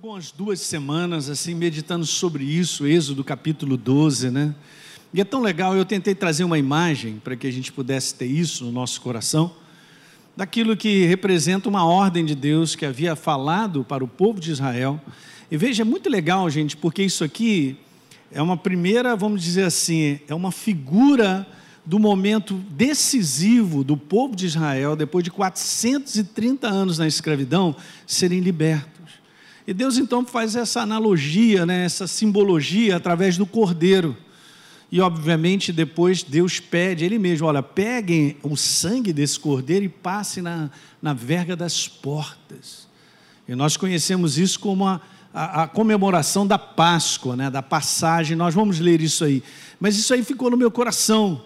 algumas duas semanas assim meditando sobre isso, Êxodo capítulo 12, né? E é tão legal, eu tentei trazer uma imagem para que a gente pudesse ter isso no nosso coração, daquilo que representa uma ordem de Deus que havia falado para o povo de Israel. E veja, é muito legal, gente, porque isso aqui é uma primeira, vamos dizer assim, é uma figura do momento decisivo do povo de Israel, depois de 430 anos na escravidão, serem libertos. E Deus então faz essa analogia, né, essa simbologia através do cordeiro. E obviamente depois Deus pede, Ele mesmo, olha, peguem o sangue desse cordeiro e passem na, na verga das portas. E nós conhecemos isso como a, a, a comemoração da Páscoa, né, da passagem, nós vamos ler isso aí. Mas isso aí ficou no meu coração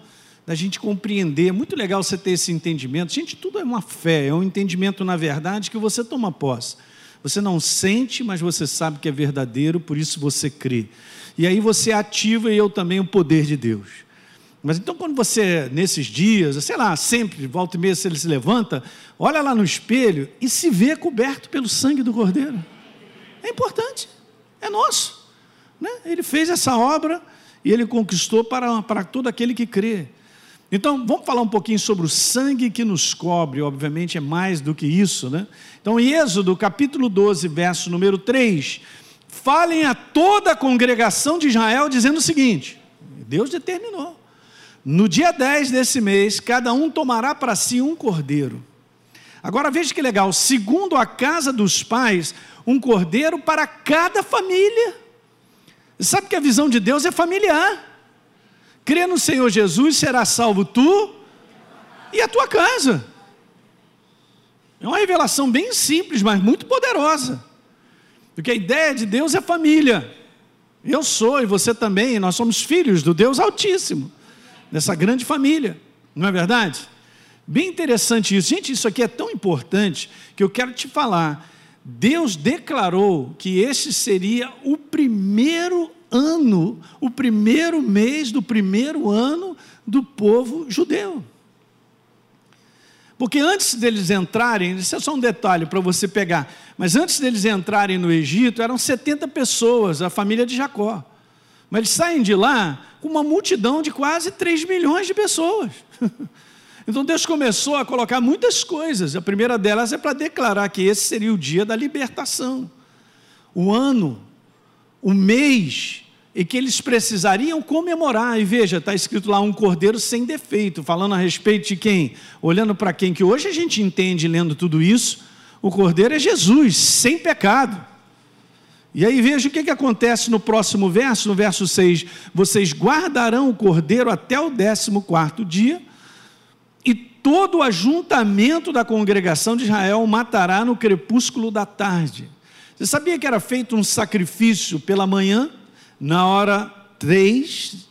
da gente compreender. É muito legal você ter esse entendimento. Gente, tudo é uma fé, é um entendimento, na verdade, que você toma posse. Você não sente, mas você sabe que é verdadeiro, por isso você crê. E aí você ativa e eu também o poder de Deus. Mas então, quando você, nesses dias, sei lá, sempre, volta e meia, se ele se levanta, olha lá no espelho e se vê coberto pelo sangue do Cordeiro. É importante, é nosso. Né? Ele fez essa obra e ele conquistou para, para todo aquele que crê. Então, vamos falar um pouquinho sobre o sangue que nos cobre, obviamente é mais do que isso, né? Então, em Êxodo, capítulo 12, verso número 3, falem a toda a congregação de Israel dizendo o seguinte: Deus determinou. No dia 10 desse mês, cada um tomará para si um cordeiro. Agora veja que legal, segundo a casa dos pais, um cordeiro para cada família. Sabe que a visão de Deus é familiar. Crê no Senhor Jesus, será salvo tu e a tua casa. É uma revelação bem simples, mas muito poderosa. Porque a ideia de Deus é família. Eu sou e você também, nós somos filhos do Deus Altíssimo, dessa grande família, não é verdade? Bem interessante isso. Gente, isso aqui é tão importante que eu quero te falar. Deus declarou que esse seria o primeiro ano, o primeiro mês do primeiro ano do povo judeu. Porque antes deles entrarem, isso é só um detalhe para você pegar, mas antes deles entrarem no Egito, eram 70 pessoas, a família de Jacó. Mas eles saem de lá com uma multidão de quase 3 milhões de pessoas. Então Deus começou a colocar muitas coisas. A primeira delas é para declarar que esse seria o dia da libertação, o ano, o mês e que eles precisariam comemorar. E veja, está escrito lá um cordeiro sem defeito, falando a respeito de quem? Olhando para quem? Que hoje a gente entende lendo tudo isso, o cordeiro é Jesus, sem pecado. E aí veja o que, que acontece no próximo verso, no verso 6: Vocês guardarão o cordeiro até o décimo quarto dia, e todo o ajuntamento da congregação de Israel o matará no crepúsculo da tarde. Você sabia que era feito um sacrifício pela manhã? Na hora três,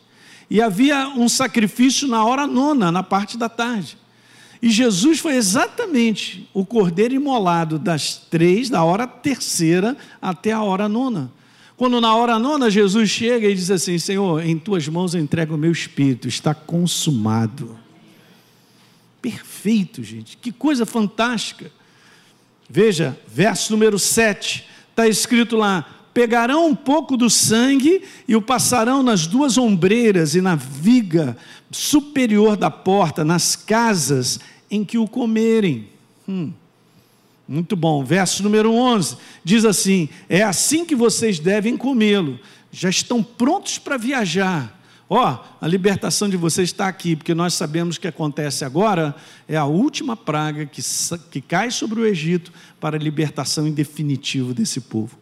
e havia um sacrifício na hora nona, na parte da tarde. E Jesus foi exatamente o cordeiro imolado das três, da hora terceira até a hora nona. Quando na hora nona Jesus chega e diz assim: Senhor, em tuas mãos eu entrego o meu espírito, está consumado. Perfeito, gente, que coisa fantástica. Veja, verso número 7, está escrito lá: pegarão um pouco do sangue e o passarão nas duas ombreiras e na viga superior da porta, nas casas em que o comerem. Hum. Muito bom. Verso número 11 diz assim: É assim que vocês devem comê-lo. Já estão prontos para viajar. Ó, oh, a libertação de vocês está aqui, porque nós sabemos que acontece agora é a última praga que, que cai sobre o Egito para a libertação em definitivo desse povo.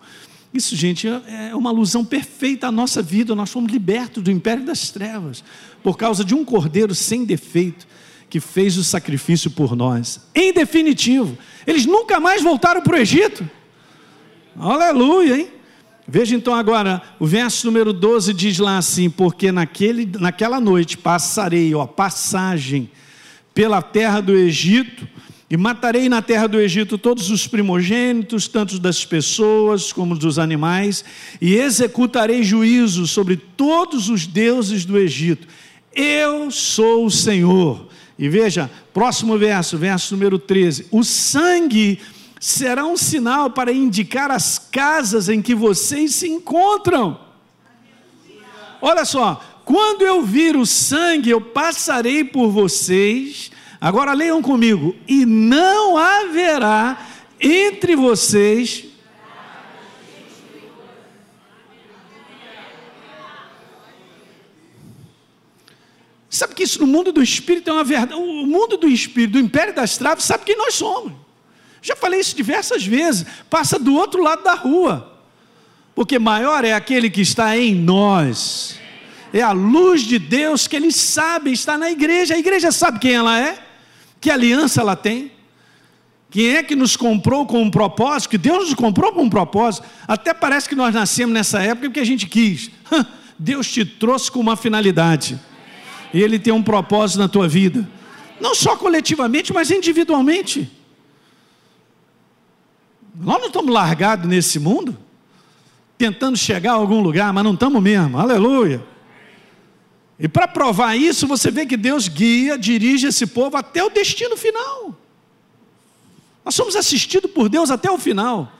Isso, gente, é, é uma alusão perfeita à nossa vida. Nós fomos libertos do império das trevas por causa de um cordeiro sem defeito que fez o sacrifício por nós. Em definitivo, eles nunca mais voltaram para o Egito. Aleluia, hein? Veja então agora, o verso número 12 diz lá assim: Porque naquele, naquela noite passarei, ó, passagem pela terra do Egito e matarei na terra do Egito todos os primogênitos, tanto das pessoas como dos animais, e executarei juízo sobre todos os deuses do Egito. Eu sou o Senhor. E veja, próximo verso, verso número 13: O sangue será um sinal para indicar as casas em que vocês se encontram. Olha só, quando eu vir o sangue, eu passarei por vocês. Agora leiam comigo. E não haverá entre vocês Sabe que isso no mundo do espírito é uma verdade. O mundo do espírito, do império das traves, sabe quem nós somos. Já falei isso diversas vezes. Passa do outro lado da rua. Porque maior é aquele que está em nós. É a luz de Deus que ele sabe, está na igreja. A igreja sabe quem ela é, que aliança ela tem. Quem é que nos comprou com um propósito? Que Deus nos comprou com um propósito. Até parece que nós nascemos nessa época porque a gente quis. Deus te trouxe com uma finalidade. E Ele tem um propósito na tua vida. Não só coletivamente, mas individualmente. Nós não estamos largados nesse mundo, tentando chegar a algum lugar, mas não estamos mesmo. Aleluia. E para provar isso, você vê que Deus guia, dirige esse povo até o destino final. Nós somos assistidos por Deus até o final.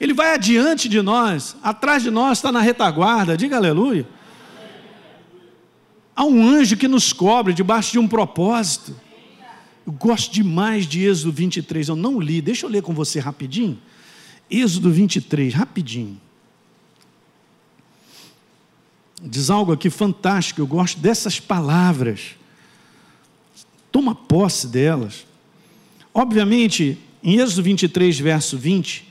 Ele vai adiante de nós, atrás de nós está na retaguarda, diga aleluia. Há um anjo que nos cobre debaixo de um propósito. Eu gosto demais de Êxodo 23, eu não li, deixa eu ler com você rapidinho. Êxodo 23, rapidinho. Diz algo aqui fantástico, eu gosto dessas palavras. Toma posse delas. Obviamente, em Êxodo 23, verso 20,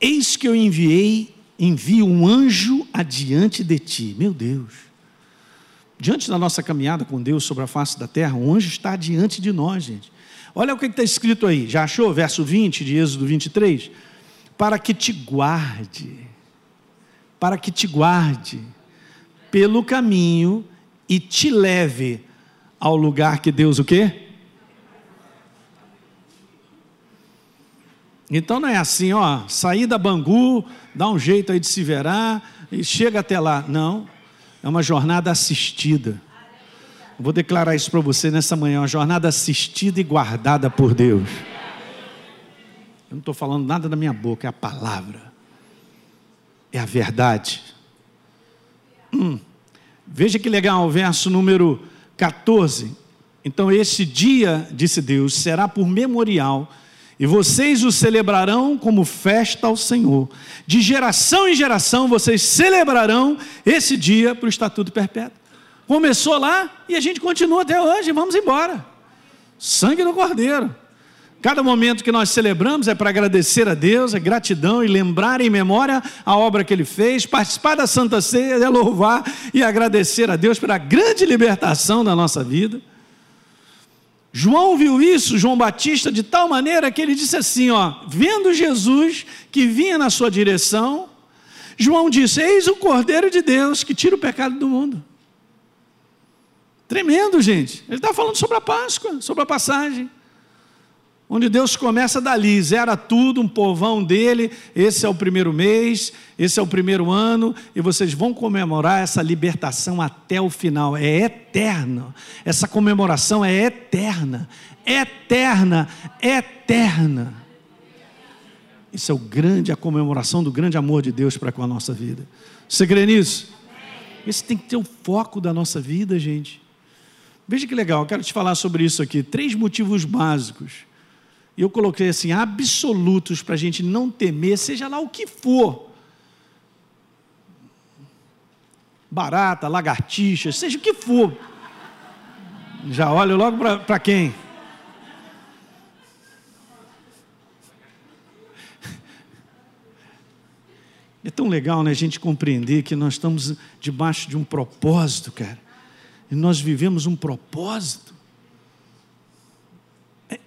eis que eu enviei, envio um anjo adiante de ti. Meu Deus diante da nossa caminhada com Deus sobre a face da terra, um anjo está diante de nós, gente. Olha o que está escrito aí, já achou? Verso 20 de Êxodo 23. Para que te guarde, para que te guarde pelo caminho e te leve ao lugar que Deus o quê? Então não é assim, ó, sair da Bangu, dá um jeito aí de se verar e chega até lá. Não, é uma jornada assistida. Vou declarar isso para você nessa manhã, uma jornada assistida e guardada por Deus. Eu não estou falando nada da minha boca, é a palavra, é a verdade. Hum. Veja que legal, o verso número 14. Então, esse dia, disse Deus, será por memorial e vocês o celebrarão como festa ao Senhor. De geração em geração vocês celebrarão esse dia para o estatuto perpétuo. Começou lá e a gente continua até hoje, vamos embora. Sangue do Cordeiro. Cada momento que nós celebramos é para agradecer a Deus, é gratidão e lembrar em memória a obra que Ele fez, participar da Santa Ceia, é louvar e agradecer a Deus pela grande libertação da nossa vida. João viu isso, João Batista, de tal maneira que ele disse assim: ó, vendo Jesus que vinha na sua direção, João disse: Eis o Cordeiro de Deus que tira o pecado do mundo. Tremendo, gente. Ele está falando sobre a Páscoa, sobre a passagem onde Deus começa dali, zera tudo, um povão dele, esse é o primeiro mês, esse é o primeiro ano, e vocês vão comemorar essa libertação até o final, é eterno, essa comemoração é eterna, eterna, eterna. Isso é o grande, a comemoração do grande amor de Deus para com a nossa vida. Você crê nisso? Esse tem que ter o foco da nossa vida, gente. Veja que legal, eu quero te falar sobre isso aqui. Três motivos básicos e eu coloquei assim, absolutos para a gente não temer, seja lá o que for. Barata, lagartixa, seja o que for. Já olho logo para quem? É tão legal né, a gente compreender que nós estamos debaixo de um propósito, cara. E nós vivemos um propósito.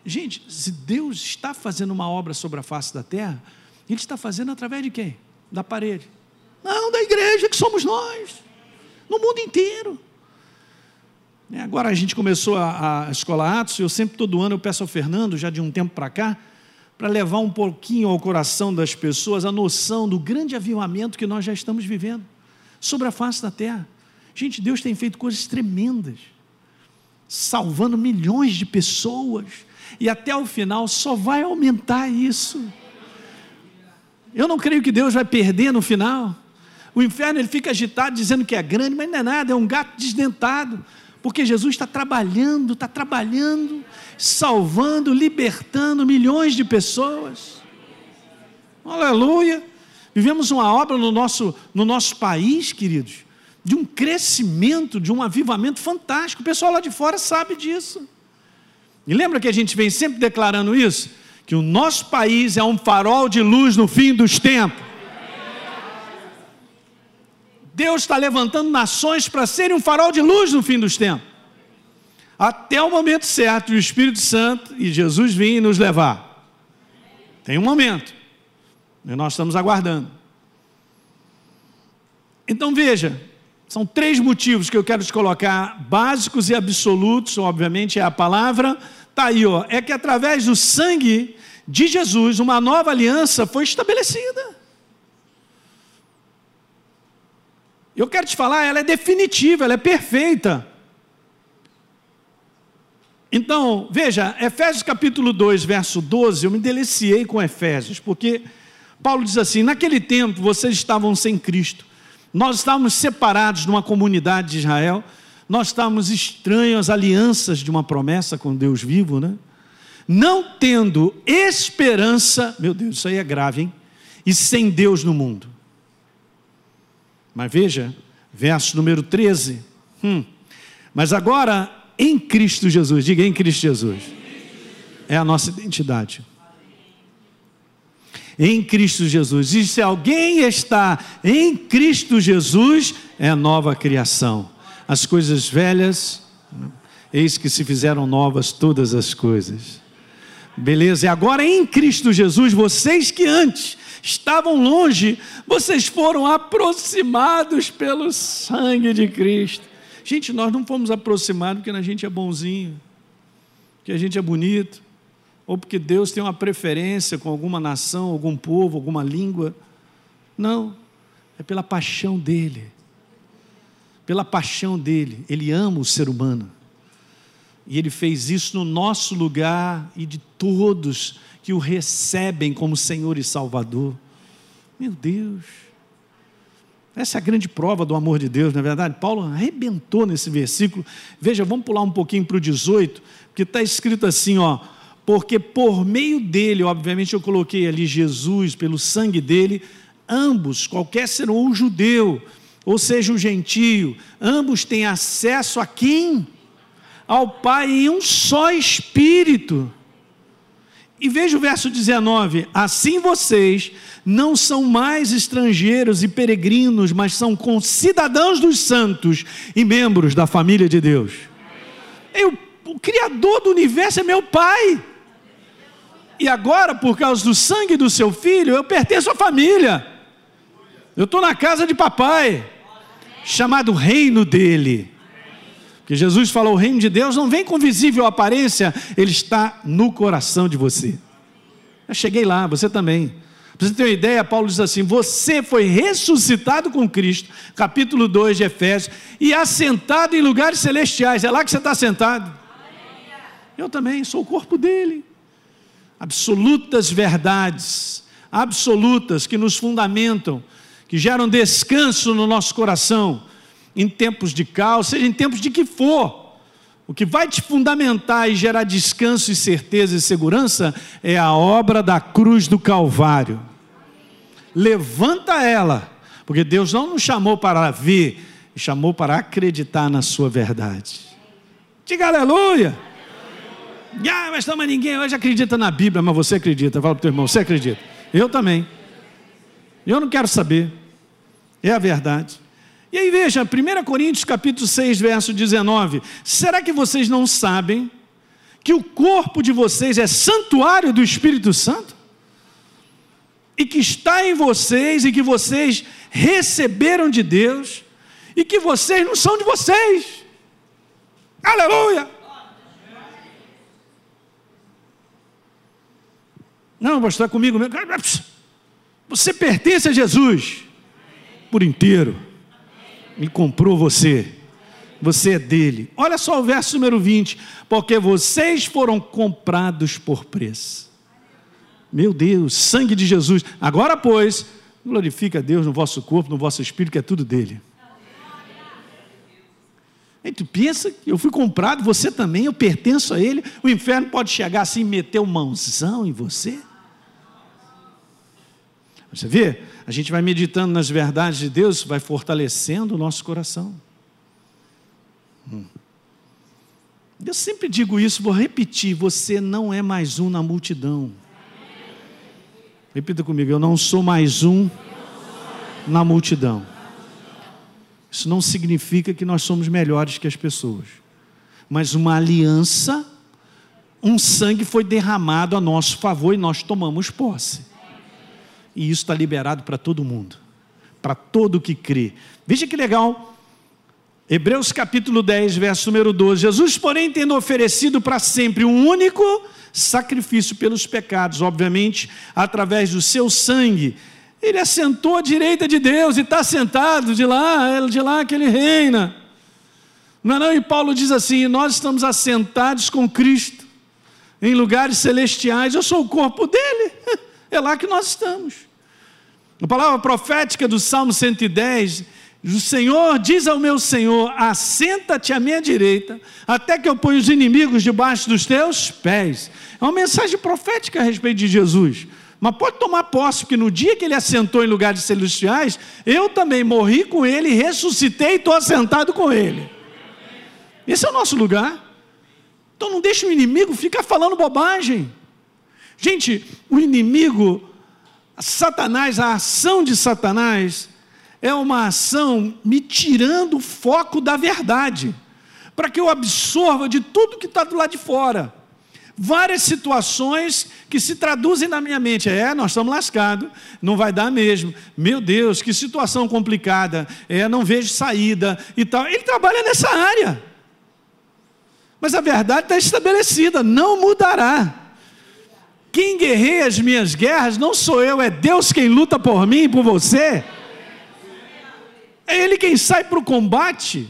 Gente, se Deus está fazendo uma obra sobre a face da terra, Ele está fazendo através de quem? Da parede. Não, da igreja, que somos nós. No mundo inteiro. É, agora a gente começou a, a escola Atos, eu sempre, todo ano, eu peço ao Fernando, já de um tempo para cá, para levar um pouquinho ao coração das pessoas a noção do grande avivamento que nós já estamos vivendo sobre a face da terra. Gente, Deus tem feito coisas tremendas, salvando milhões de pessoas, E até o final só vai aumentar isso. Eu não creio que Deus vai perder no final. O inferno ele fica agitado dizendo que é grande, mas não é nada, é um gato desdentado. Porque Jesus está trabalhando, está trabalhando, salvando, libertando milhões de pessoas. Aleluia! Vivemos uma obra no nosso, no nosso país, queridos, de um crescimento, de um avivamento fantástico. O pessoal lá de fora sabe disso. E lembra que a gente vem sempre declarando isso? Que o nosso país é um farol de luz no fim dos tempos. Deus está levantando nações para serem um farol de luz no fim dos tempos. Até o momento certo, o Espírito Santo e Jesus vir nos levar. Tem um momento. E nós estamos aguardando. Então veja, são três motivos que eu quero te colocar, básicos e absolutos, obviamente é a palavra, está aí, ó, é que através do sangue de Jesus, uma nova aliança foi estabelecida. Eu quero te falar, ela é definitiva, ela é perfeita. Então, veja, Efésios capítulo 2, verso 12, eu me deliciei com Efésios, porque Paulo diz assim: naquele tempo vocês estavam sem Cristo, nós estávamos separados de uma comunidade de Israel, nós estávamos estranhos às alianças de uma promessa com Deus vivo, né? Não tendo esperança, meu Deus, isso aí é grave, hein? E sem Deus no mundo. Mas veja, verso número 13. Hum. Mas agora, em Cristo Jesus, diga em Cristo Jesus, é a nossa identidade em Cristo Jesus. E se alguém está em Cristo Jesus, é nova criação. As coisas velhas, eis que se fizeram novas todas as coisas. Beleza? E agora em Cristo Jesus, vocês que antes estavam longe, vocês foram aproximados pelo sangue de Cristo. Gente, nós não fomos aproximados porque a gente é bonzinho, porque a gente é bonito, ou porque Deus tem uma preferência com alguma nação, algum povo, alguma língua. Não, é pela paixão dele. Pela paixão dele. Ele ama o ser humano. E ele fez isso no nosso lugar e de todos que o recebem como Senhor e Salvador. Meu Deus. Essa é a grande prova do amor de Deus, não é verdade? Paulo arrebentou nesse versículo. Veja, vamos pular um pouquinho para o 18, porque está escrito assim, ó porque por meio dele, obviamente eu coloquei ali Jesus, pelo sangue dele, ambos, qualquer ser ou judeu, ou seja o gentio, ambos têm acesso a quem? Ao Pai em um só Espírito. E veja o verso 19: Assim vocês não são mais estrangeiros e peregrinos, mas são concidadãos dos santos e membros da família de Deus. Eu, o Criador do universo é meu Pai. E agora, por causa do sangue do seu filho, eu pertenço à família. Eu estou na casa de papai, chamado reino dele. Que Jesus falou: o reino de Deus não vem com visível aparência, ele está no coração de você. Eu cheguei lá, você também. Para você ter uma ideia, Paulo diz assim: Você foi ressuscitado com Cristo, capítulo 2 de Efésios, e assentado em lugares celestiais. É lá que você está sentado. Eu também sou o corpo dele absolutas verdades, absolutas que nos fundamentam, que geram descanso no nosso coração, em tempos de caos, seja em tempos de que for. O que vai te fundamentar e gerar descanso e certeza e segurança é a obra da cruz do Calvário. Levanta ela, porque Deus não nos chamou para ver, chamou para acreditar na sua verdade. Diga aleluia! Ah, mas toma ninguém hoje acredita na Bíblia, mas você acredita. Fala para o teu irmão, você acredita? Eu também. Eu não quero saber. É a verdade. E aí veja, 1 Coríntios capítulo 6, verso 19. Será que vocês não sabem que o corpo de vocês é santuário do Espírito Santo? E que está em vocês e que vocês receberam de Deus e que vocês não são de vocês. Aleluia! Não, pastor, está comigo mesmo. Você pertence a Jesus por inteiro. Me comprou você. Você é dele. Olha só o verso número 20. Porque vocês foram comprados por preço. Meu Deus, sangue de Jesus. Agora, pois, glorifica a Deus no vosso corpo, no vosso espírito, que é tudo dele. Aí tu pensa que eu fui comprado, você também, eu pertenço a ele. O inferno pode chegar assim e meter uma mãozão em você? Você vê? A gente vai meditando nas verdades de Deus, vai fortalecendo o nosso coração. Hum. Eu sempre digo isso, vou repetir: você não é mais um na multidão. Repita comigo: eu não sou mais um na multidão. Isso não significa que nós somos melhores que as pessoas, mas uma aliança, um sangue foi derramado a nosso favor e nós tomamos posse. E isso está liberado para todo mundo, para todo que crê. Veja que legal. Hebreus capítulo 10, verso número 12. Jesus, porém, tendo oferecido para sempre um único sacrifício pelos pecados, obviamente, através do seu sangue, ele assentou à direita de Deus e está sentado de lá, de lá que ele reina. Não, é não, e Paulo diz assim: nós estamos assentados com Cristo em lugares celestiais, eu sou o corpo dele, é lá que nós estamos. A palavra profética do Salmo 110 o Senhor diz ao meu Senhor: assenta-te à minha direita, até que eu ponha os inimigos debaixo dos teus pés. É uma mensagem profética a respeito de Jesus. Mas pode tomar posse, porque no dia que ele assentou em lugares celestiais, eu também morri com ele, ressuscitei e estou assentado com ele. Esse é o nosso lugar. Então não deixe o inimigo ficar falando bobagem. Gente, o inimigo, Satanás, a ação de Satanás, é uma ação me tirando o foco da verdade, para que eu absorva de tudo que está do lado de fora várias situações que se traduzem na minha mente. É, nós estamos lascados, não vai dar mesmo. Meu Deus, que situação complicada. É, não vejo saída e tal. Ele trabalha nessa área. Mas a verdade está estabelecida, não mudará. Quem guerreia as minhas guerras não sou eu, é Deus quem luta por mim e por você. É Ele quem sai para o combate.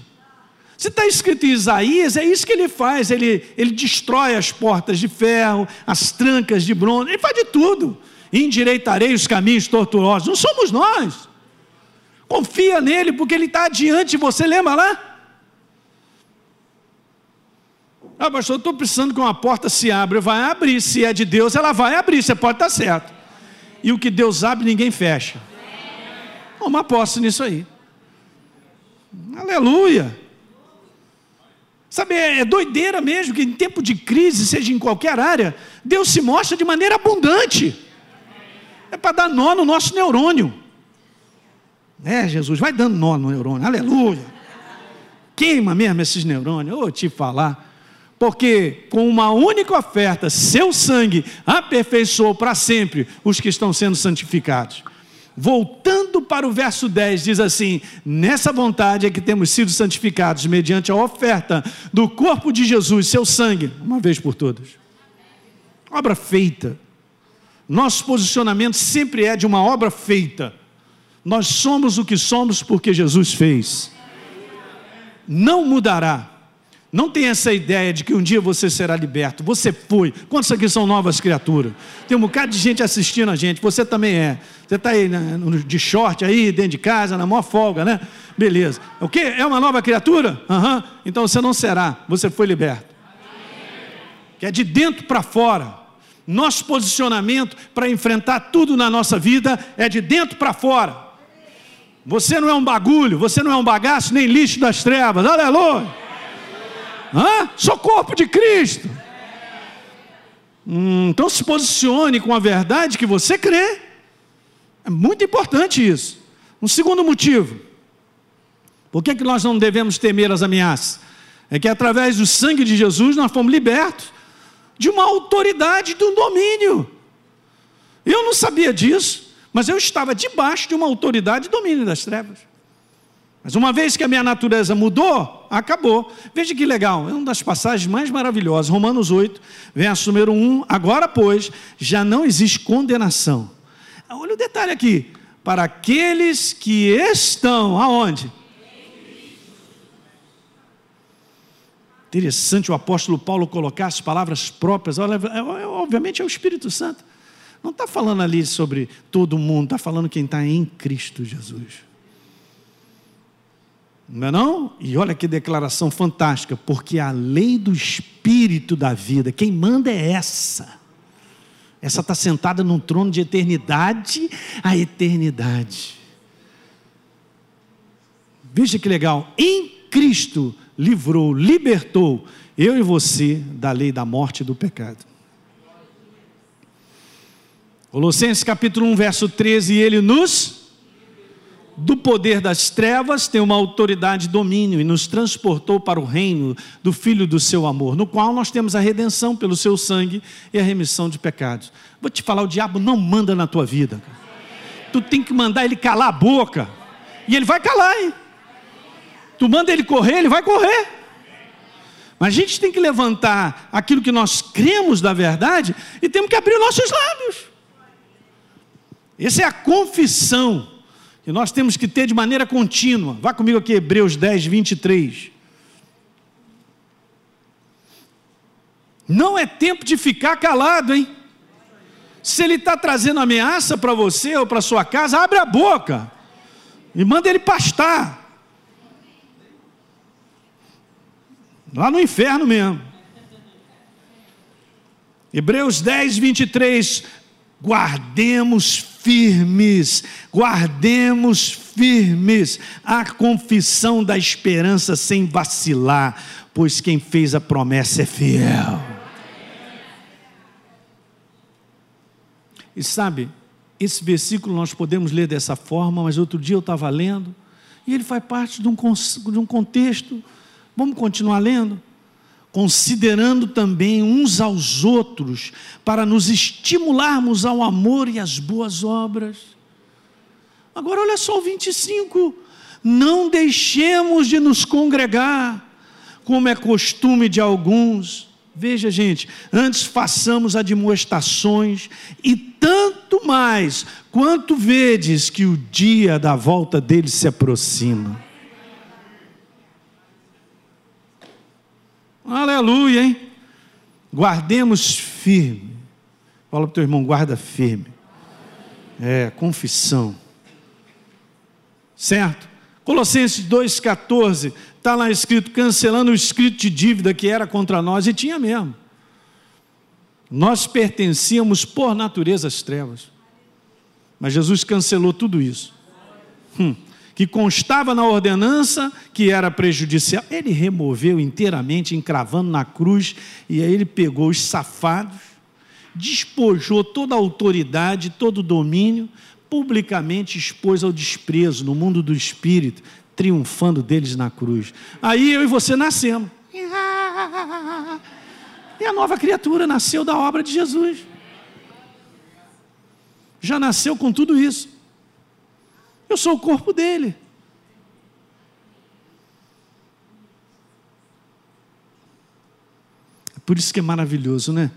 Se está escrito em Isaías, é isso que ele faz. Ele, ele destrói as portas de ferro, as trancas de bronze, ele faz de tudo. Endireitarei os caminhos tortuosos. Não somos nós. Confia nele, porque ele está adiante de você, lembra lá? Ah, pastor, estou precisando que uma porta se abra. Vai abrir. Se é de Deus, ela vai abrir. Você pode estar certo. E o que Deus abre, ninguém fecha. Toma posse nisso aí. Aleluia. Sabe, é, é doideira mesmo que em tempo de crise, seja em qualquer área, Deus se mostra de maneira abundante. É para dar nó no nosso neurônio. É, Jesus, vai dando nó no neurônio, aleluia. Queima mesmo esses neurônios, vou te falar. Porque com uma única oferta, seu sangue aperfeiçoou para sempre os que estão sendo santificados voltando para o verso 10, diz assim: Nessa vontade é que temos sido santificados, mediante a oferta do corpo de Jesus, seu sangue, uma vez por todas. Obra feita. Nosso posicionamento sempre é de uma obra feita. Nós somos o que somos porque Jesus fez. Não mudará. Não tem essa ideia de que um dia você será liberto. Você foi. Quantos aqui são novas criaturas? Tem um bocado de gente assistindo a gente. Você também é. Você está aí né, de short aí, dentro de casa, na maior folga, né? Beleza. O que? É uma nova criatura? Uhum. Então você não será. Você foi liberto. Que é de dentro para fora. Nosso posicionamento para enfrentar tudo na nossa vida é de dentro para fora. Você não é um bagulho, você não é um bagaço, nem lixo das trevas. Aleluia. Hã? Sou corpo de Cristo. Hum, então se posicione com a verdade que você crê. É muito importante isso. Um segundo motivo. Por que, que nós não devemos temer as ameaças? É que através do sangue de Jesus nós fomos libertos de uma autoridade, de um domínio. Eu não sabia disso, mas eu estava debaixo de uma autoridade e domínio das trevas. Mas uma vez que a minha natureza mudou, acabou. Veja que legal, é uma das passagens mais maravilhosas. Romanos 8, verso número 1. Agora, pois, já não existe condenação. Olha o detalhe aqui. Para aqueles que estão aonde? Interessante o apóstolo Paulo colocar as palavras próprias, olha, é, é, obviamente é o Espírito Santo. Não está falando ali sobre todo mundo, está falando quem está em Cristo Jesus. Não é não? E olha que declaração fantástica, porque a lei do Espírito da vida, quem manda é essa. Essa está sentada num trono de eternidade a eternidade. Veja que legal, em Cristo livrou, libertou eu e você da lei da morte e do pecado. Colossenses capítulo 1, verso 13, ele nos do poder das trevas tem uma autoridade e domínio e nos transportou para o reino do filho do seu amor, no qual nós temos a redenção pelo seu sangue e a remissão de pecados. Vou te falar, o diabo não manda na tua vida. Tu tem que mandar ele calar a boca. E ele vai calar, hein? Tu manda ele correr, ele vai correr. Mas a gente tem que levantar aquilo que nós cremos da verdade e temos que abrir nossos lábios. Essa é a confissão que nós temos que ter de maneira contínua. Vá comigo aqui, Hebreus 10, 23. Não é tempo de ficar calado, hein? Se ele está trazendo ameaça para você ou para sua casa, abre a boca e manda ele pastar. Lá no inferno mesmo. Hebreus 10, 23. Guardemos firmes, guardemos firmes a confissão da esperança sem vacilar, pois quem fez a promessa é fiel. E sabe, esse versículo nós podemos ler dessa forma, mas outro dia eu estava lendo, e ele faz parte de um, de um contexto Vamos continuar lendo? Considerando também uns aos outros, para nos estimularmos ao amor e às boas obras. Agora, olha só o 25. Não deixemos de nos congregar, como é costume de alguns. Veja, gente, antes façamos admoestações, e tanto mais, quanto vedes que o dia da volta dele se aproxima. Aleluia, hein? Guardemos firme. Fala para o teu irmão, guarda firme. É, confissão. Certo? Colossenses 2,14, está lá escrito, cancelando o escrito de dívida que era contra nós, e tinha mesmo. Nós pertencíamos por natureza às trevas. Mas Jesus cancelou tudo isso. Hum que constava na ordenança que era prejudicial, ele removeu inteiramente, encravando na cruz, e aí ele pegou os safados, despojou toda a autoridade, todo o domínio, publicamente expôs ao desprezo no mundo do espírito, triunfando deles na cruz. Aí eu e você nascemos. E a nova criatura nasceu da obra de Jesus. Já nasceu com tudo isso. Eu sou o corpo dele. Por isso que é maravilhoso, né?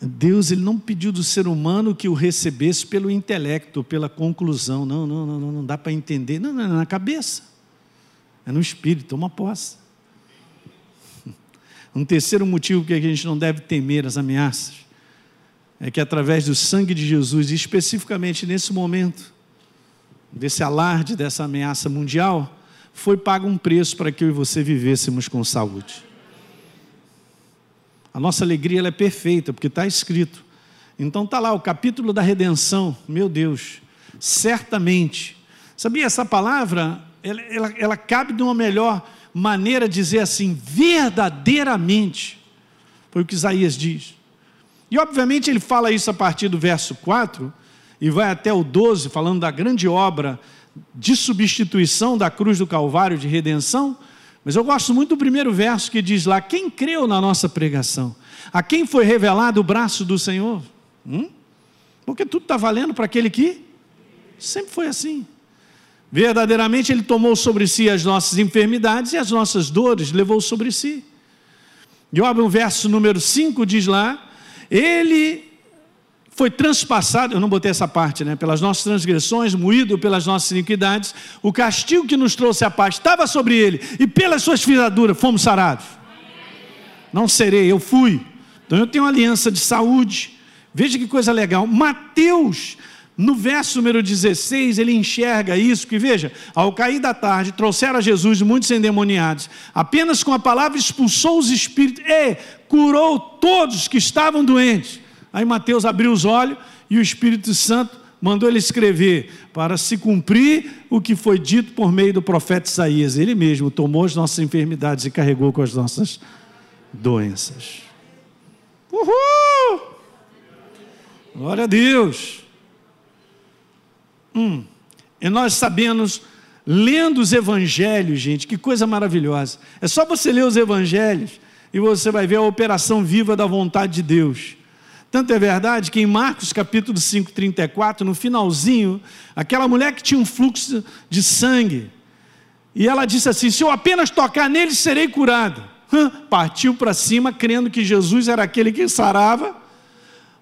Deus ele não pediu do ser humano que o recebesse pelo intelecto, pela conclusão. Não, não, não, não, dá para entender. Não, não, é na cabeça. É no espírito, toma posse. Um terceiro motivo que a gente não deve temer as ameaças é que através do sangue de Jesus, especificamente nesse momento, desse alarde, dessa ameaça mundial, foi pago um preço para que eu e você vivêssemos com saúde. A nossa alegria é perfeita, porque está escrito. Então está lá o capítulo da redenção, meu Deus, certamente. Sabia essa palavra? Ela, ela, ela cabe de uma melhor maneira dizer assim, verdadeiramente. Foi o que Isaías diz. E obviamente ele fala isso a partir do verso 4, e vai até o 12, falando da grande obra de substituição da cruz do Calvário, de redenção. Mas eu gosto muito do primeiro verso que diz lá: Quem creu na nossa pregação? A quem foi revelado o braço do Senhor? Hum? Porque tudo está valendo para aquele que sempre foi assim. Verdadeiramente Ele tomou sobre si as nossas enfermidades e as nossas dores, levou sobre si. E olha o verso número 5 diz lá: Ele foi transpassado, eu não botei essa parte, né? Pelas nossas transgressões, moído pelas nossas iniquidades, o castigo que nos trouxe a paz estava sobre ele, e pelas suas firaduras fomos sarados. Não serei, eu fui. Então eu tenho uma aliança de saúde. Veja que coisa legal. Mateus, no verso número 16, ele enxerga isso, que veja, ao cair da tarde, trouxeram a Jesus muitos endemoniados. Apenas com a palavra expulsou os espíritos e curou todos que estavam doentes. Aí Mateus abriu os olhos e o Espírito Santo mandou ele escrever para se cumprir o que foi dito por meio do profeta Isaías. Ele mesmo tomou as nossas enfermidades e carregou com as nossas doenças. Uhul! Glória a Deus. Hum. E nós sabemos, lendo os evangelhos, gente, que coisa maravilhosa. É só você ler os evangelhos e você vai ver a operação viva da vontade de Deus. Tanto é verdade que em Marcos capítulo 5, 34, no finalzinho, aquela mulher que tinha um fluxo de sangue, e ela disse assim: Se eu apenas tocar nele, serei curado. Partiu para cima, crendo que Jesus era aquele que sarava.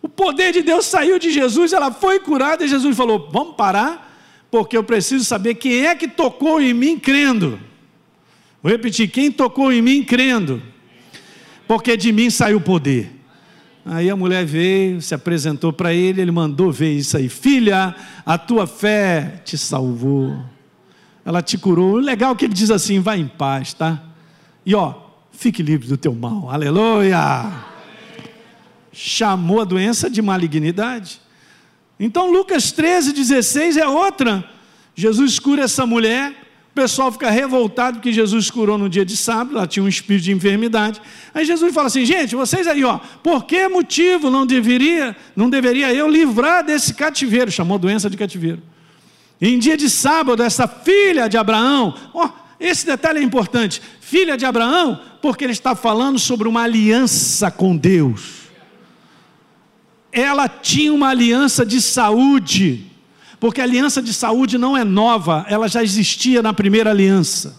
O poder de Deus saiu de Jesus, ela foi curada, e Jesus falou: Vamos parar, porque eu preciso saber quem é que tocou em mim crendo. Vou repetir: quem tocou em mim crendo, porque de mim saiu o poder. Aí a mulher veio, se apresentou para ele, ele mandou ver isso aí. Filha, a tua fé te salvou. Ela te curou. Legal é que ele diz assim: vai em paz, tá? E ó, fique livre do teu mal. Aleluia! Chamou a doença de malignidade. Então Lucas 13, 16 é outra. Jesus cura essa mulher o pessoal fica revoltado porque Jesus curou no dia de sábado, ela tinha um espírito de enfermidade. Aí Jesus fala assim: gente, vocês aí, ó, por que motivo não deveria, não deveria eu livrar desse cativeiro? Chamou doença de cativeiro. em dia de sábado, essa filha de Abraão, ó, esse detalhe é importante: filha de Abraão, porque ele está falando sobre uma aliança com Deus. Ela tinha uma aliança de saúde porque a aliança de saúde não é nova, ela já existia na primeira aliança.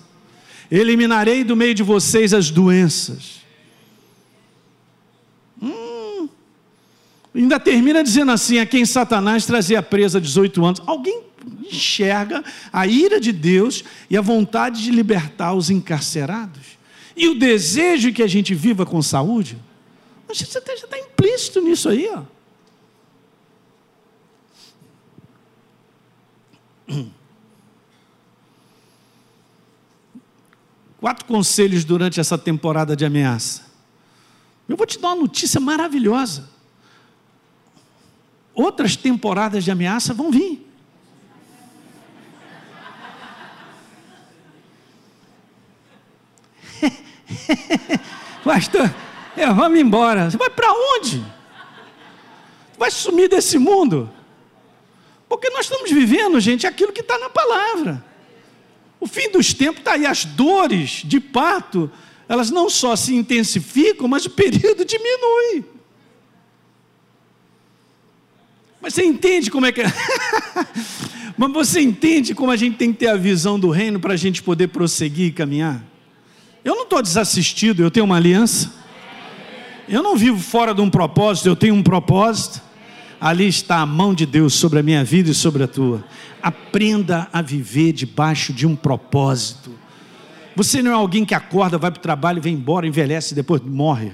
Eliminarei do meio de vocês as doenças. Hum, ainda termina dizendo assim: a quem Satanás trazia presa 18 anos. Alguém enxerga a ira de Deus e a vontade de libertar os encarcerados. E o desejo que a gente viva com saúde. Você já está implícito nisso aí, ó. Quatro conselhos durante essa temporada de ameaça. Eu vou te dar uma notícia maravilhosa. Outras temporadas de ameaça vão vir. Pastor, vamos embora. Você vai para onde? Vai sumir desse mundo? Porque nós estamos vivendo, gente, aquilo que está na palavra. O fim dos tempos está aí, as dores de parto, elas não só se intensificam, mas o período diminui. Mas você entende como é que é? mas você entende como a gente tem que ter a visão do reino para a gente poder prosseguir e caminhar? Eu não estou desassistido, eu tenho uma aliança. Eu não vivo fora de um propósito, eu tenho um propósito ali está a mão de Deus sobre a minha vida e sobre a tua. Aprenda a viver debaixo de um propósito. Você não é alguém que acorda, vai para o trabalho, vem embora, envelhece e depois morre.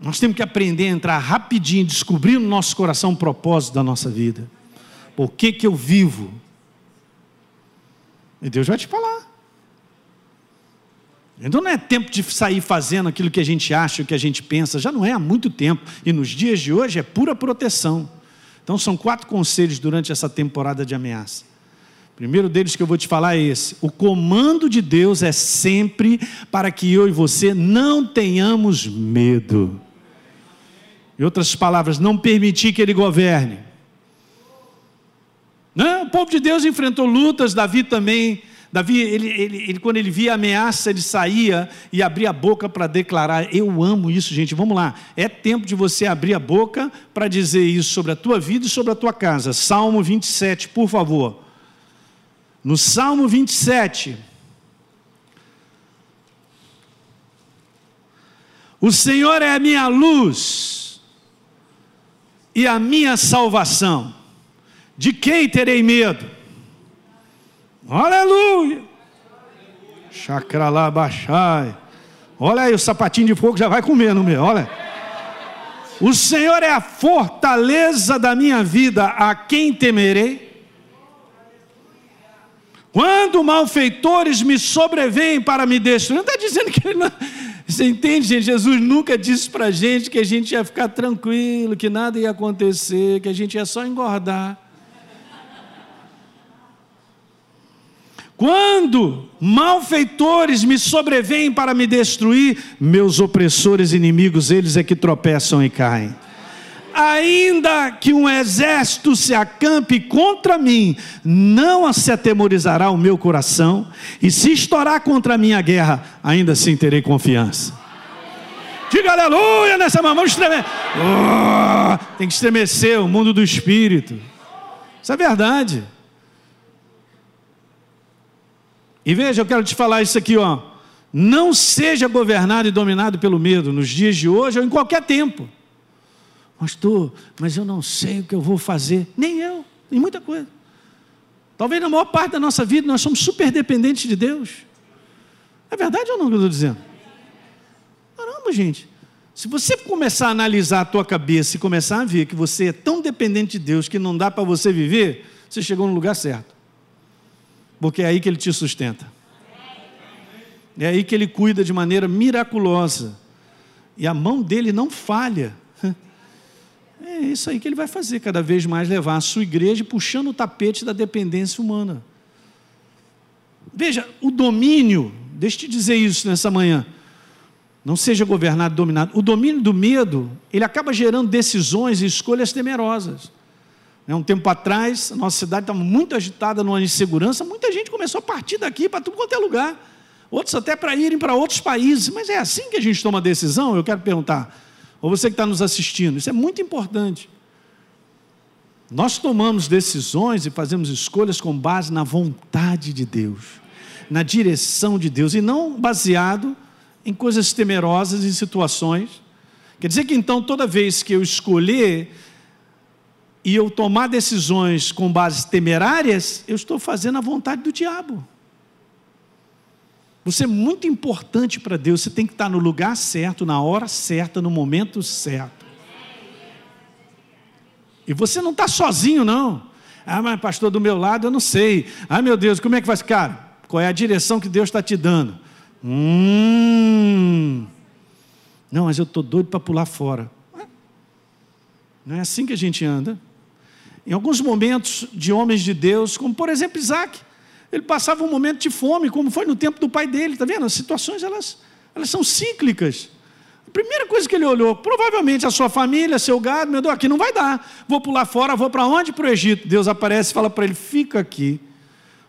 Nós temos que aprender a entrar rapidinho, descobrir no nosso coração o propósito da nossa vida. Por que, que eu vivo? E Deus vai te falar. Então não é tempo de sair fazendo aquilo que a gente acha, o que a gente pensa, já não é há muito tempo. E nos dias de hoje é pura proteção. Então são quatro conselhos durante essa temporada de ameaça. O primeiro deles que eu vou te falar é esse: o comando de Deus é sempre para que eu e você não tenhamos medo. Em outras palavras, não permitir que ele governe. Não, o povo de Deus enfrentou lutas, Davi também Davi, ele, ele, ele, quando ele via a ameaça, ele saía e abria a boca para declarar: Eu amo isso, gente. Vamos lá. É tempo de você abrir a boca para dizer isso sobre a tua vida e sobre a tua casa. Salmo 27, por favor. No Salmo 27. O Senhor é a minha luz e a minha salvação. De quem terei medo? Aleluia! Chacralabachai. Olha aí, o sapatinho de fogo já vai comer no meu, olha. O Senhor é a fortaleza da minha vida, a quem temerei? Quando malfeitores me sobrevêm para me destruir, não está dizendo que ele não. Você entende, gente? Jesus nunca disse para a gente que a gente ia ficar tranquilo, que nada ia acontecer, que a gente ia só engordar. Quando malfeitores me sobrevêm para me destruir, meus opressores inimigos, eles é que tropeçam e caem. Ainda que um exército se acampe contra mim, não se atemorizará o meu coração, e se estourar contra a guerra, ainda assim terei confiança. Diga aleluia nessa mão, vamos estremecer. Oh, tem que estremecer o mundo do espírito. Isso é verdade. E veja, eu quero te falar isso aqui, ó. Não seja governado e dominado pelo medo nos dias de hoje ou em qualquer tempo. Pastor, mas eu não sei o que eu vou fazer. Nem eu, em muita coisa. Talvez na maior parte da nossa vida nós somos super dependentes de Deus. É verdade ou não que eu estou dizendo? Caramba, gente. Se você começar a analisar a tua cabeça e começar a ver que você é tão dependente de Deus que não dá para você viver, você chegou no lugar certo porque é aí que Ele te sustenta. É aí que Ele cuida de maneira miraculosa. E a mão dele não falha. É isso aí que Ele vai fazer, cada vez mais levar a sua igreja puxando o tapete da dependência humana. Veja, o domínio, deixa eu te dizer isso nessa manhã. Não seja governado, dominado. O domínio do medo, ele acaba gerando decisões e escolhas temerosas. Um tempo atrás, a nossa cidade estava muito agitada numa insegurança, muita gente começou a partir daqui para tudo quanto é lugar. Outros até para irem para outros países. Mas é assim que a gente toma decisão? Eu quero perguntar. Ou você que está nos assistindo, isso é muito importante. Nós tomamos decisões e fazemos escolhas com base na vontade de Deus, na direção de Deus, e não baseado em coisas temerosas, em situações. Quer dizer que então, toda vez que eu escolher e eu tomar decisões com bases temerárias, eu estou fazendo a vontade do diabo. Você é muito importante para Deus, você tem que estar no lugar certo, na hora certa, no momento certo. E você não está sozinho, não. Ah, mas pastor, do meu lado eu não sei. Ah, meu Deus, como é que faz? Cara, qual é a direção que Deus está te dando? Hum. Não, mas eu estou doido para pular fora. Não é assim que a gente anda. Em alguns momentos de homens de Deus, como por exemplo Isaac, ele passava um momento de fome, como foi no tempo do pai dele, está vendo? As situações elas, elas são cíclicas. A primeira coisa que ele olhou, provavelmente a sua família, seu gado, meu Deus, aqui não vai dar. Vou pular fora, vou para onde? Para o Egito. Deus aparece e fala para ele: fica aqui,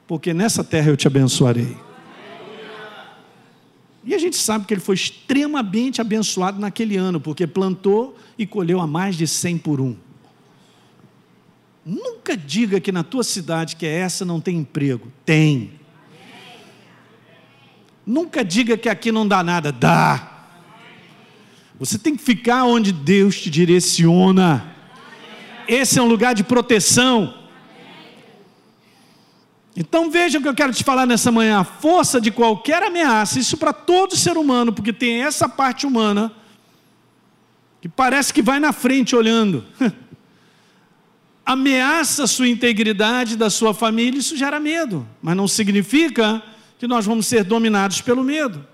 porque nessa terra eu te abençoarei. E a gente sabe que ele foi extremamente abençoado naquele ano, porque plantou e colheu a mais de 100 por um. Nunca diga que na tua cidade que é essa não tem emprego. Tem. Nunca diga que aqui não dá nada. Dá. Você tem que ficar onde Deus te direciona. Esse é um lugar de proteção. Então veja o que eu quero te falar nessa manhã: a força de qualquer ameaça, isso para todo ser humano, porque tem essa parte humana que parece que vai na frente olhando. ameaça a sua integridade da sua família, isso gera medo, mas não significa que nós vamos ser dominados pelo medo.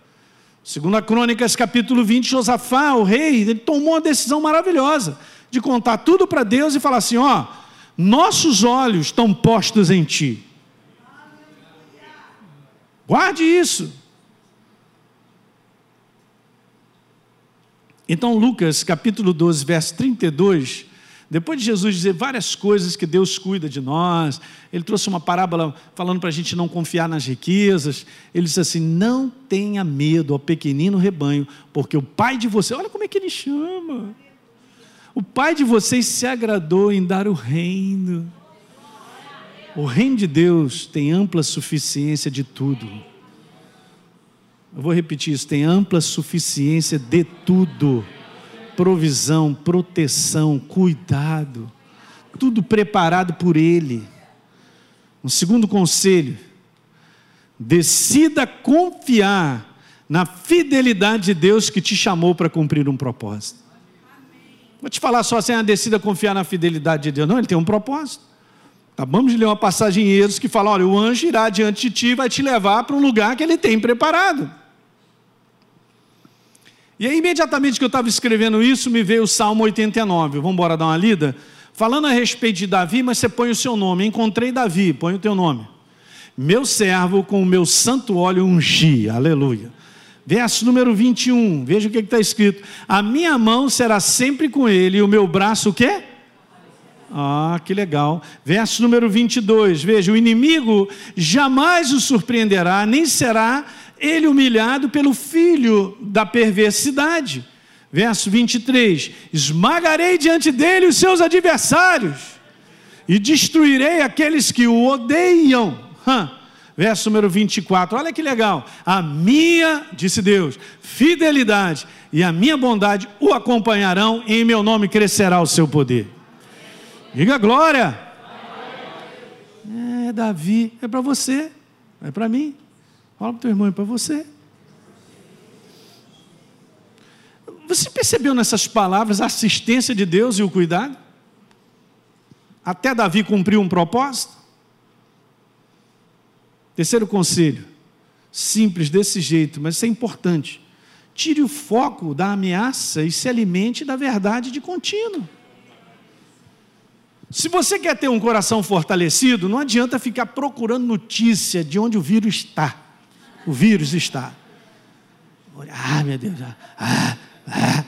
Segundo a Crônicas, capítulo 20, Josafá, o rei, ele tomou uma decisão maravilhosa de contar tudo para Deus e falar assim: ó, nossos olhos estão postos em ti. Guarde isso. Então, Lucas, capítulo 12, verso 32, depois de Jesus dizer várias coisas que Deus cuida de nós, ele trouxe uma parábola falando para a gente não confiar nas riquezas. Ele disse assim: Não tenha medo, ó pequenino rebanho, porque o Pai de você, olha como é que ele chama. O Pai de vocês se agradou em dar o reino. O reino de Deus tem ampla suficiência de tudo. Eu vou repetir isso: tem ampla suficiência de tudo provisão, proteção, cuidado, tudo preparado por Ele. Um segundo conselho: decida confiar na fidelidade de Deus que te chamou para cumprir um propósito. Vou te falar só assim, ah, decida confiar na fidelidade de Deus. Não, ele tem um propósito. Acabamos de ler uma passagem em Êxodo que fala: olha, o anjo irá diante de ti e vai te levar para um lugar que ele tem preparado. E aí, imediatamente que eu estava escrevendo isso, me veio o Salmo 89. Vamos embora dar uma lida? Falando a respeito de Davi, mas você põe o seu nome. Encontrei Davi, põe o teu nome. Meu servo com o meu santo óleo ungi. Aleluia. Verso número 21, veja o que está escrito: A minha mão será sempre com ele, e o meu braço o quê? Ah, que legal. Verso número 22, veja: O inimigo jamais o surpreenderá, nem será ele humilhado pelo filho da perversidade. Verso 23: Esmagarei diante dele os seus adversários, e destruirei aqueles que o odeiam. Verso número 24, olha que legal. A minha, disse Deus, fidelidade e a minha bondade o acompanharão, e em meu nome crescerá o seu poder. Diga glória. É, Davi, é para você, é para mim. Fala para o teu irmão, é para você. Você percebeu nessas palavras a assistência de Deus e o cuidado? Até Davi cumpriu um propósito? Terceiro conselho, simples desse jeito, mas isso é importante. Tire o foco da ameaça e se alimente da verdade de contínuo. Se você quer ter um coração fortalecido, não adianta ficar procurando notícia de onde o vírus está o vírus está. Ah, meu Deus. Ah, ah.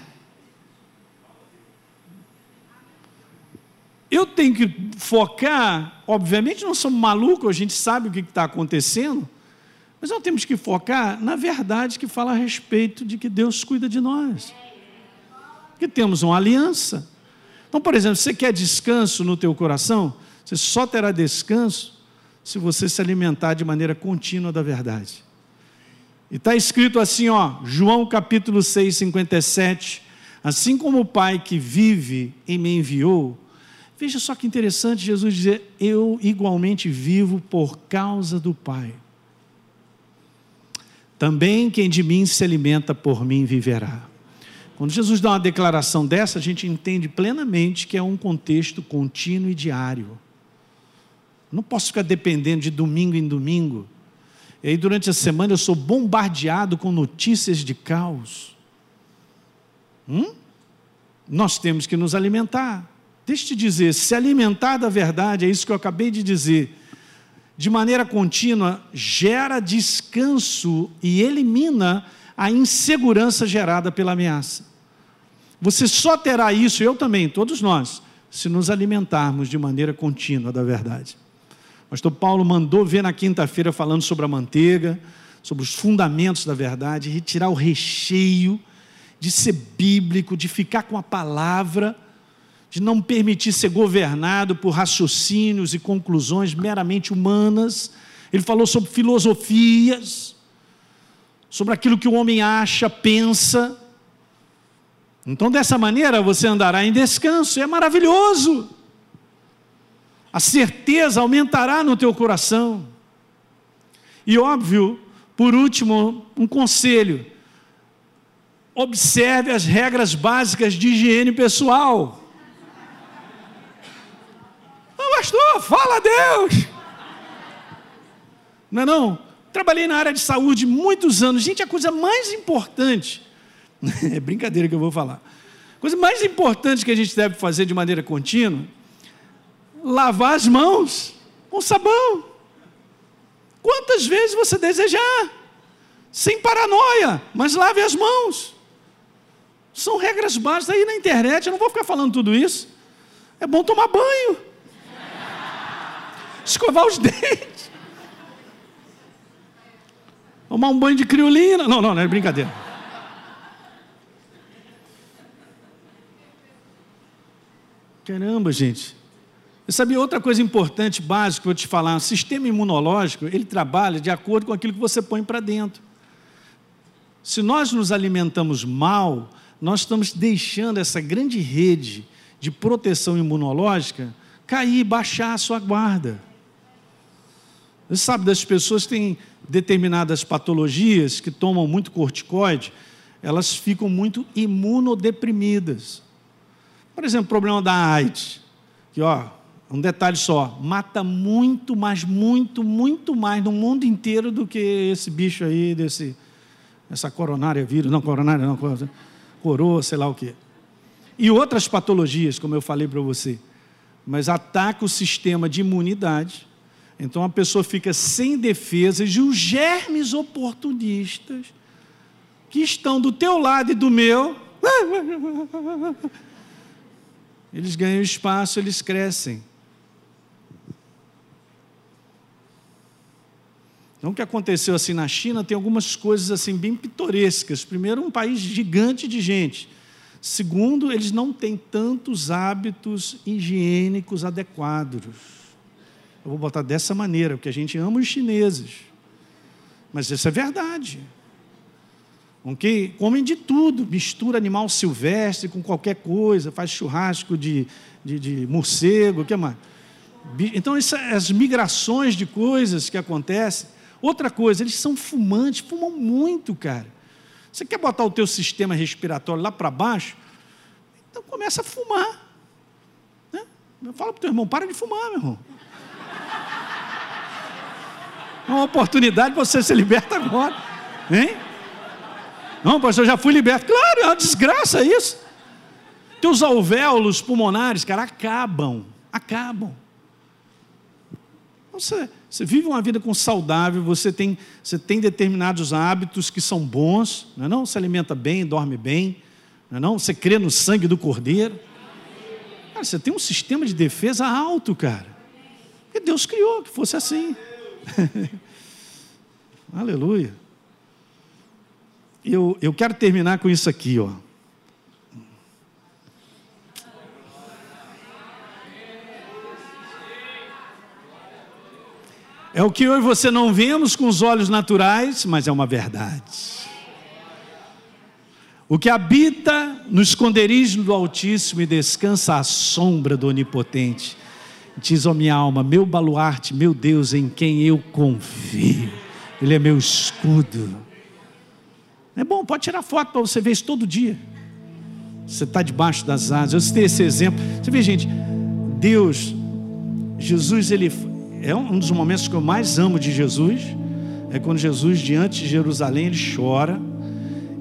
Eu tenho que focar, obviamente não somos malucos, a gente sabe o que está acontecendo, mas nós temos que focar na verdade que fala a respeito de que Deus cuida de nós. Que temos uma aliança. Então, por exemplo, você quer descanso no teu coração? Você só terá descanso se você se alimentar de maneira contínua da verdade. E está escrito assim, ó, João capítulo 6, 57. Assim como o Pai que vive e me enviou, veja só que interessante Jesus dizer: Eu igualmente vivo por causa do Pai. Também quem de mim se alimenta por mim viverá. Quando Jesus dá uma declaração dessa, a gente entende plenamente que é um contexto contínuo e diário. Não posso ficar dependendo de domingo em domingo. E aí, durante a semana, eu sou bombardeado com notícias de caos. Hum? Nós temos que nos alimentar. Deixa eu te dizer, se alimentar da verdade, é isso que eu acabei de dizer, de maneira contínua, gera descanso e elimina a insegurança gerada pela ameaça. Você só terá isso, eu também, todos nós, se nos alimentarmos de maneira contínua da verdade pastor Paulo mandou ver na quinta-feira falando sobre a manteiga, sobre os fundamentos da verdade, retirar o recheio, de ser bíblico, de ficar com a palavra, de não permitir ser governado por raciocínios e conclusões meramente humanas. Ele falou sobre filosofias, sobre aquilo que o homem acha, pensa. Então, dessa maneira, você andará em descanso, é maravilhoso a certeza aumentará no teu coração. E óbvio, por último, um conselho: observe as regras básicas de higiene pessoal. Oh, pastor, fala a Deus. Não é não? Trabalhei na área de saúde muitos anos. Gente, a coisa mais importante, é brincadeira que eu vou falar. A coisa mais importante que a gente deve fazer de maneira contínua lavar as mãos com sabão. Quantas vezes você desejar, sem paranoia, mas lave as mãos. São regras básicas aí na internet, eu não vou ficar falando tudo isso. É bom tomar banho, escovar os dentes, tomar um banho de criolina. Não, não, não é brincadeira. Caramba, gente. Eu sabia outra coisa importante, básica, vou te falar. O sistema imunológico, ele trabalha de acordo com aquilo que você põe para dentro. Se nós nos alimentamos mal, nós estamos deixando essa grande rede de proteção imunológica cair, baixar a sua guarda. Você sabe das pessoas que têm determinadas patologias que tomam muito corticoide, elas ficam muito imunodeprimidas. Por exemplo, o problema da AIDS, que ó, um detalhe só, mata muito, mas muito, muito mais no mundo inteiro do que esse bicho aí, desse, essa coronária vírus, não coronária não, coroa, sei lá o quê. E outras patologias, como eu falei para você. Mas ataca o sistema de imunidade, então a pessoa fica sem defesas e os germes oportunistas que estão do teu lado e do meu, eles ganham espaço, eles crescem. Então, o que aconteceu assim na China tem algumas coisas assim bem pitorescas. Primeiro, um país gigante de gente. Segundo, eles não têm tantos hábitos higiênicos adequados. Eu vou botar dessa maneira, porque a gente ama os chineses. Mas isso é verdade. Okay? Comem de tudo, mistura animal silvestre com qualquer coisa, faz churrasco de, de, de morcego, o que mais? Então, essa, as migrações de coisas que acontecem. Outra coisa, eles são fumantes, fumam muito, cara. Você quer botar o teu sistema respiratório lá para baixo? Então começa a fumar. Né? Fala para o teu irmão, para de fumar, meu irmão. É uma oportunidade para você ser liberto agora. Hein? Não, pastor, eu já fui liberto. Claro, é uma desgraça isso. Teus alvéolos pulmonares, cara, acabam. Acabam. Você, você vive uma vida com saudável, você tem, você tem determinados hábitos que são bons, não é não? Você alimenta bem, dorme bem, não é não? Você crê no sangue do cordeiro. Cara, você tem um sistema de defesa alto, cara. E Deus criou que fosse assim. Aleluia. Eu, eu quero terminar com isso aqui, ó. É o que eu e você não vemos com os olhos naturais, mas é uma verdade. O que habita no esconderijo do Altíssimo e descansa à sombra do Onipotente, diz a minha alma, meu baluarte, meu Deus, em quem eu confio, Ele é meu escudo. É bom, pode tirar foto para você ver isso todo dia. Você está debaixo das asas. Eu citei esse exemplo. Você vê, gente, Deus, Jesus, ele é um dos momentos que eu mais amo de Jesus. É quando Jesus, diante de Jerusalém, ele chora.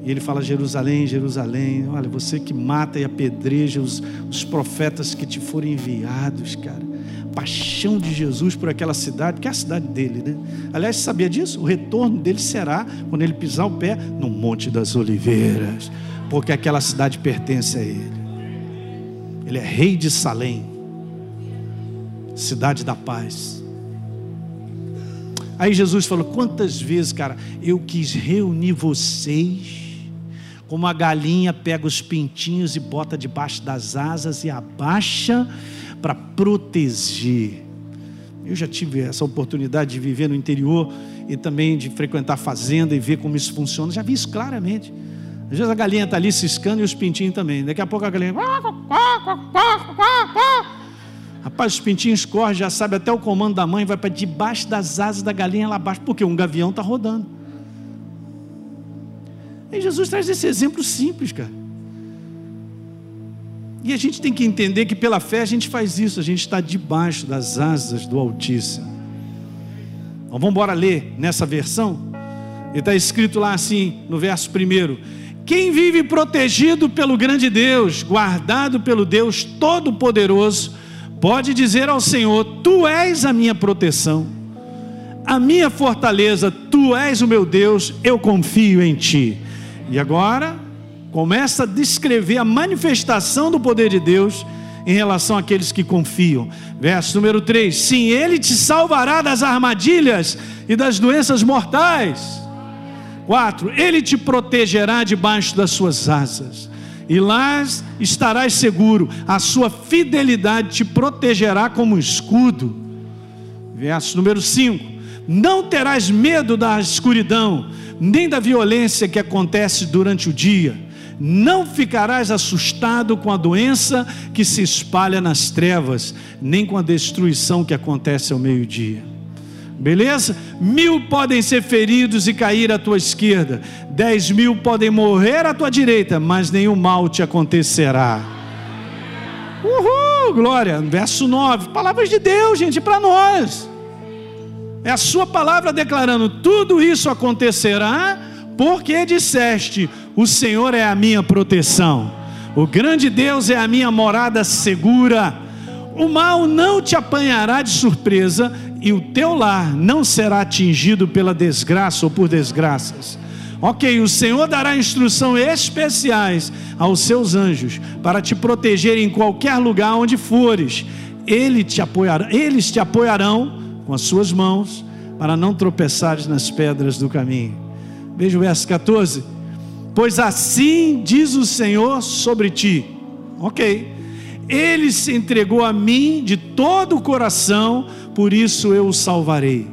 E ele fala: Jerusalém, Jerusalém, olha, você que mata e apedreja os, os profetas que te foram enviados, cara. Paixão de Jesus por aquela cidade, que é a cidade dele, né? Aliás, sabia disso? O retorno dele será quando ele pisar o pé no Monte das Oliveiras, porque aquela cidade pertence a ele. Ele é rei de Salém, cidade da paz. Aí Jesus falou: quantas vezes, cara, eu quis reunir vocês como a galinha pega os pintinhos e bota debaixo das asas e abaixa para proteger. Eu já tive essa oportunidade de viver no interior e também de frequentar fazenda e ver como isso funciona. Já vi isso claramente. Às vezes a galinha está ali ciscando e os pintinhos também. Daqui a pouco a galinha. Rapaz, os pintinhos correm, já sabe até o comando da mãe, vai para debaixo das asas da galinha lá abaixo, porque um gavião está rodando. E Jesus traz esse exemplo simples, cara. E a gente tem que entender que pela fé a gente faz isso, a gente está debaixo das asas do Altíssimo. Então vamos embora ler nessa versão. E está escrito lá assim, no verso primeiro: Quem vive protegido pelo grande Deus, guardado pelo Deus Todo-Poderoso, pode dizer ao Senhor: Tu és a minha proteção, a minha fortaleza, Tu és o meu Deus, eu confio em Ti. E agora começa a descrever a manifestação do poder de Deus em relação àqueles que confiam. Verso número 3: Sim, Ele te salvará das armadilhas e das doenças mortais. 4: Ele te protegerá debaixo das suas asas, e lá estarás seguro, a sua fidelidade te protegerá como escudo. Verso número 5: Não terás medo da escuridão nem da violência que acontece durante o dia. Não ficarás assustado com a doença que se espalha nas trevas, nem com a destruição que acontece ao meio-dia. Beleza? Mil podem ser feridos e cair à tua esquerda, dez mil podem morrer à tua direita, mas nenhum mal te acontecerá. Uhul, glória. Verso 9, palavras de Deus, gente, para nós. É a sua palavra declarando: tudo isso acontecerá, porque disseste: o Senhor é a minha proteção, o grande Deus é a minha morada segura. O mal não te apanhará de surpresa e o teu lar não será atingido pela desgraça ou por desgraças. Ok, o Senhor dará instrução especiais aos seus anjos para te proteger em qualquer lugar onde fores. Ele te apoiará, eles te apoiarão com as suas mãos para não tropeçares nas pedras do caminho. Veja o verso 14. Pois assim diz o Senhor sobre ti. Ok. Ele se entregou a mim de todo o coração por isso eu o salvarei.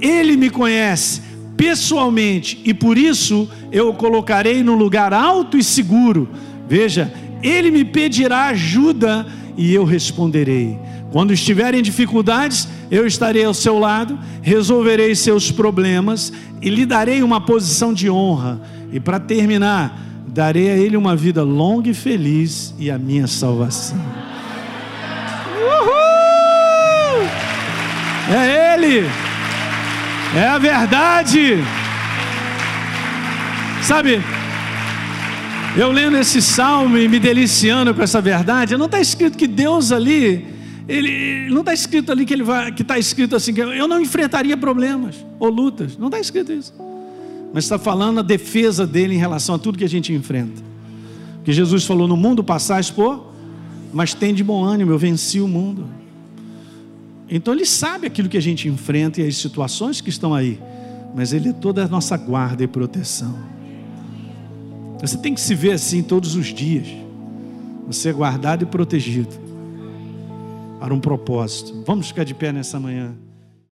Ele me conhece pessoalmente e por isso eu o colocarei no lugar alto e seguro. Veja, ele me pedirá ajuda e eu responderei. Quando estiver em dificuldades, eu estarei ao seu lado, resolverei seus problemas e lhe darei uma posição de honra. E para terminar, darei a ele uma vida longa e feliz e a minha salvação. É Ele, é a verdade. Sabe, eu lendo esse salmo e me deliciando com essa verdade, não está escrito que Deus ali, ele não está escrito ali que ele vai, que está escrito assim que eu não enfrentaria problemas ou lutas, não está escrito isso. Mas está falando a defesa dele em relação a tudo que a gente enfrenta. Que Jesus falou: no mundo passais por, mas tem de bom ânimo, eu venci o mundo. Então ele sabe aquilo que a gente enfrenta e as situações que estão aí, mas ele é toda a nossa guarda e proteção. Você tem que se ver assim todos os dias. Você é guardado e protegido para um propósito. Vamos ficar de pé nessa manhã.